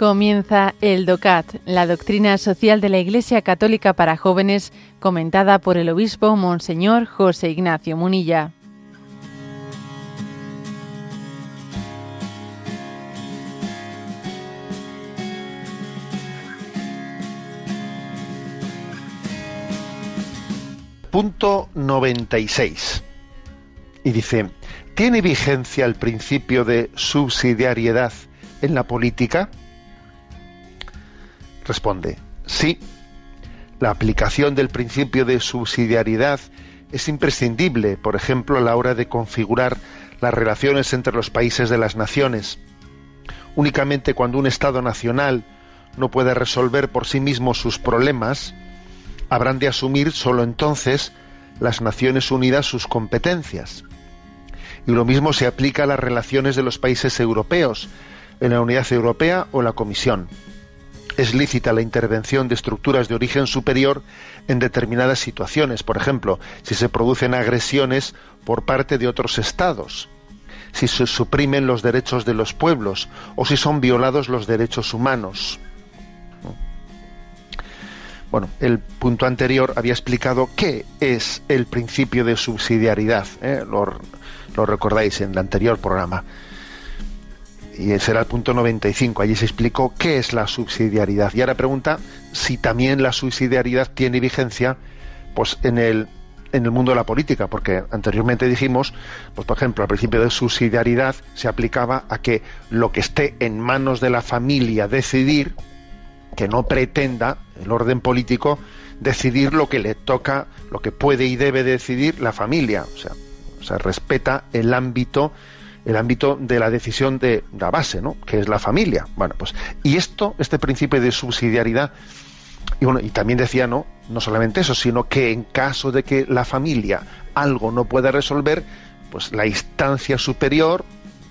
Comienza el DOCAT, la doctrina social de la Iglesia Católica para jóvenes, comentada por el obispo Monseñor José Ignacio Munilla. Punto 96. Y dice, ¿tiene vigencia el principio de subsidiariedad en la política? Responde, sí. La aplicación del principio de subsidiariedad es imprescindible, por ejemplo, a la hora de configurar las relaciones entre los países de las naciones. Únicamente cuando un Estado nacional no puede resolver por sí mismo sus problemas, habrán de asumir solo entonces las Naciones Unidas sus competencias. Y lo mismo se aplica a las relaciones de los países europeos, en la Unidad Europea o la Comisión es lícita la intervención de estructuras de origen superior en determinadas situaciones, por ejemplo, si se producen agresiones por parte de otros estados, si se suprimen los derechos de los pueblos o si son violados los derechos humanos. Bueno, el punto anterior había explicado qué es el principio de subsidiariedad, ¿eh? lo, lo recordáis en el anterior programa y será el punto 95. Allí se explicó qué es la subsidiariedad. Y ahora pregunta si también la subsidiariedad tiene vigencia pues en el en el mundo de la política, porque anteriormente dijimos, pues por ejemplo, el principio de subsidiariedad se aplicaba a que lo que esté en manos de la familia decidir, que no pretenda el orden político decidir lo que le toca, lo que puede y debe decidir la familia. O sea, o sea respeta el ámbito el ámbito de la decisión de la base, ¿no? que es la familia. Bueno, pues, y esto, este principio de subsidiariedad, y bueno, y también decía, no, no solamente eso, sino que en caso de que la familia algo no pueda resolver, pues la instancia superior,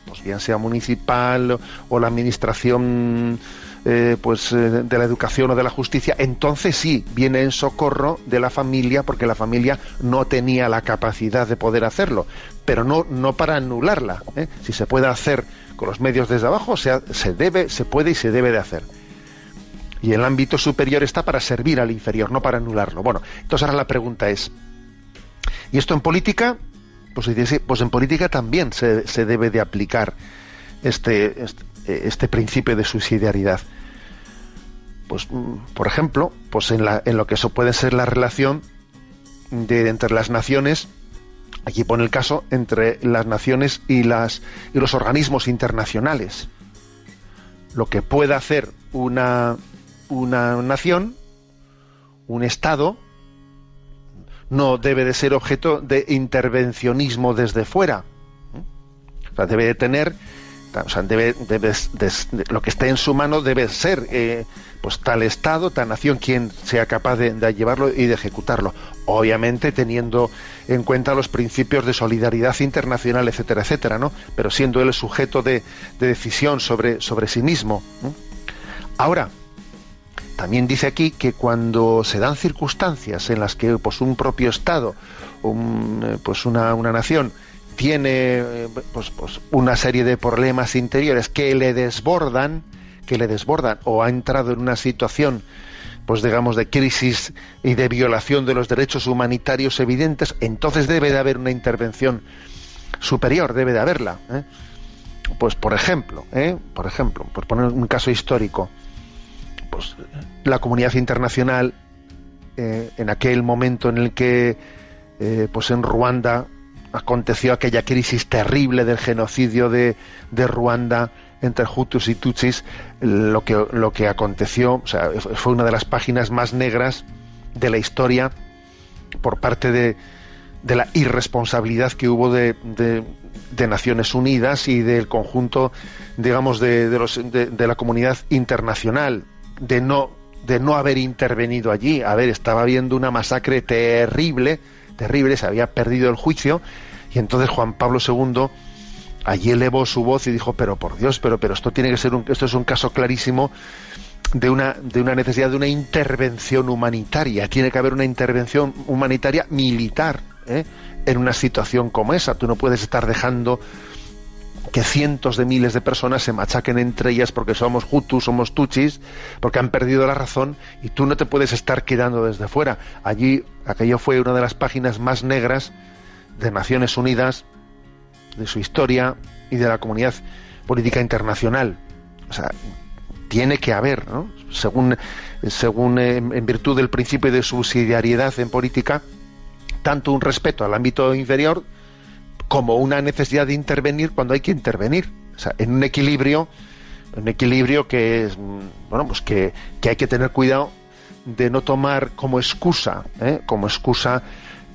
pues bien sea municipal o la administración eh, pues eh, de la educación o de la justicia, entonces sí viene en socorro de la familia porque la familia no tenía la capacidad de poder hacerlo, pero no, no para anularla. ¿eh? Si se puede hacer con los medios desde abajo, sea, se debe, se puede y se debe de hacer. Y el ámbito superior está para servir al inferior, no para anularlo. Bueno, entonces ahora la pregunta es, ¿y esto en política? Pues, pues en política también se, se debe de aplicar este, este este principio de subsidiariedad? Pues, mm, por ejemplo, pues en, la, en lo que eso puede ser la relación de entre las naciones, aquí pone el caso entre las naciones y las y los organismos internacionales. Lo que pueda hacer una, una nación, un Estado, no debe de ser objeto de intervencionismo desde fuera. O sea, debe de tener o sea, debe, lo que esté en su mano debe ser eh, pues tal Estado, tal nación, quien sea capaz de, llevarlo y de ejecutarlo. Obviamente teniendo en cuenta los principios de solidaridad internacional, etcétera, etcétera, ¿no? Pero siendo él el sujeto de, decisión sobre, sobre sí mismo. Ahora, también dice aquí que cuando se dan circunstancias en las que pues, un propio Estado, eh, pues una, una nación, tiene eh, pues, pues, una serie de problemas interiores que le desbordan, que le desbordan, o ha entrado en una situación, pues digamos, de crisis y de violación de los derechos humanitarios evidentes, entonces debe de haber una intervención superior, debe de haberla. ¿eh? Pues por ejemplo, ¿eh? por ejemplo, por poner un caso histórico, pues la comunidad internacional en aquel momento en el que pues en Ruanda aconteció aquella crisis terrible del genocidio de, de Ruanda entre Hutus y Tutsis, lo que, lo que aconteció, o sea, fue una de las páginas más negras de la historia por parte de, de la irresponsabilidad que hubo de, de, Naciones Unidas y del conjunto, digamos, de, de, la comunidad internacional, de no, de no haber intervenido allí. A ver, estaba habiendo una masacre terrible terrible, se había perdido el juicio, y entonces Juan Pablo II allí elevó su voz y dijo, pero por Dios, pero, pero esto tiene que ser un, esto es un caso clarísimo de una, de una necesidad de una intervención humanitaria. Tiene que haber una intervención humanitaria militar ¿eh? en una situación como esa. Tú no puedes estar dejando que cientos de miles de personas se machaquen entre ellas porque somos hutus, somos tuchis, porque han perdido la razón y tú no te puedes estar quedando desde fuera. Allí, aquello fue una de las páginas más negras de Naciones Unidas, de su historia y de la comunidad política internacional. O sea, tiene que haber, ¿no? según, según eh, en virtud del principio de subsidiariedad en política, tanto un respeto al ámbito inferior, como una necesidad de intervenir cuando hay que intervenir. O sea, en un equilibrio, un equilibrio que es, bueno, pues que, hay que tener cuidado de no tomar como excusa, ¿eh? como excusa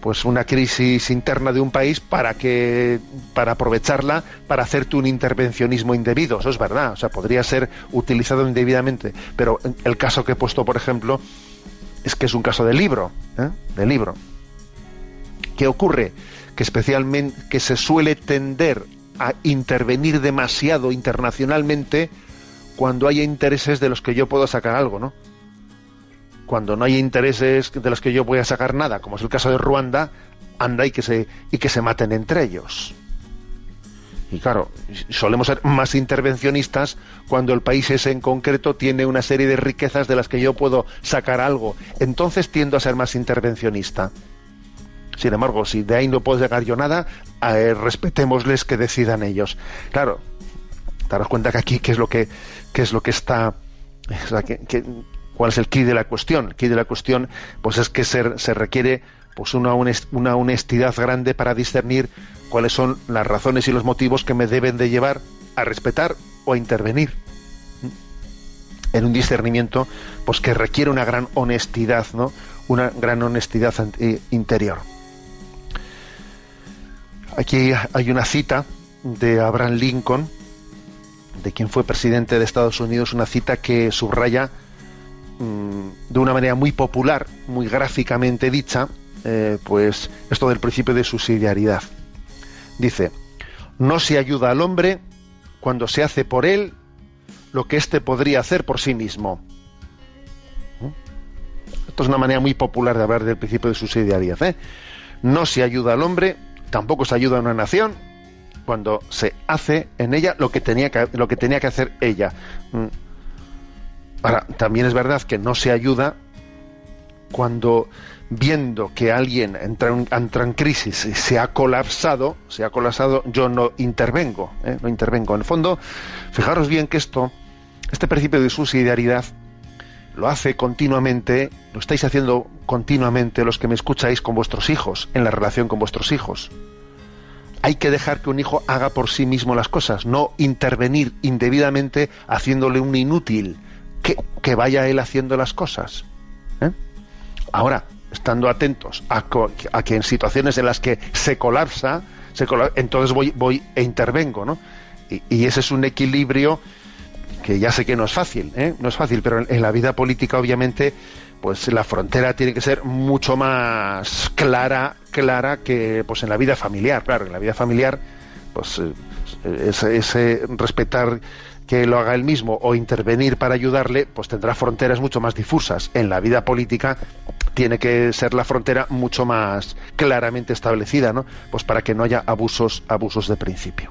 pues una crisis interna de un país para que para aprovecharla para hacerte un intervencionismo indebido eso es verdad o sea podría ser utilizado indebidamente pero el caso que he puesto por ejemplo es que es un caso de libro ¿eh? de libro qué ocurre que especialmente que se suele tender a intervenir demasiado internacionalmente cuando hay intereses de los que yo puedo sacar algo, ¿no? Cuando no hay intereses de los que yo voy a sacar nada, como es el caso de Ruanda, anda y que se y que se maten entre ellos. Y claro, solemos ser más intervencionistas cuando el país ese en concreto tiene una serie de riquezas de las que yo puedo sacar algo. Entonces tiendo a ser más intervencionista. Sin embargo, si de ahí no puedo llegar yo nada, eh, respetémosles que decidan ellos. Claro, daros cuenta que aquí qué es lo que qué es lo que está cuál es el key de la cuestión. El key de la cuestión pues es que se, se requiere pues una, una honestidad grande para discernir cuáles son las razones y los motivos que me deben de llevar a respetar o a intervenir en un discernimiento pues que requiere una gran honestidad, ¿no? Una gran honestidad interior. Aquí hay una cita de Abraham Lincoln, de quien fue presidente de Estados Unidos, una cita que subraya mm, de una manera muy popular, muy gráficamente dicha, eh, pues esto del principio de subsidiariedad. Dice, no se ayuda al hombre cuando se hace por él lo que éste podría hacer por sí mismo. ¿Mm? Esto es una manera muy popular de hablar del principio de subsidiariedad. ¿eh? No se ayuda al hombre tampoco se ayuda a una nación cuando se hace en ella lo que tenía que, lo que, tenía que hacer ella. Mm. Ahora, también es verdad que no se ayuda cuando viendo que alguien entra en, entra en crisis y se ha colapsado, se ha colapsado, yo no intervengo, ¿eh? no intervengo. En el fondo, fijaros bien que esto, este principio de subsidiariedad, lo hace continuamente, lo estáis haciendo continuamente los que me escucháis con vuestros hijos, en la relación con vuestros hijos. Hay que dejar que un hijo haga por sí mismo las cosas, no intervenir indebidamente haciéndole un inútil, que, vaya él haciendo las cosas. ¿eh? Ahora, estando atentos a, que en situaciones en las que se colapsa, se entonces voy, voy e intervengo, ¿no? Y ese es un equilibrio que ya sé que no es fácil, ¿eh? no es fácil, pero en, la vida política obviamente pues la frontera tiene que ser mucho más clara, clara que pues en la vida familiar, claro, en la vida familiar pues eh, ese, respetar que lo haga él mismo o intervenir para ayudarle, pues tendrá fronteras mucho más difusas. En la vida política tiene que ser la frontera mucho más claramente establecida, ¿no? Pues para que no haya abusos, abusos de principio.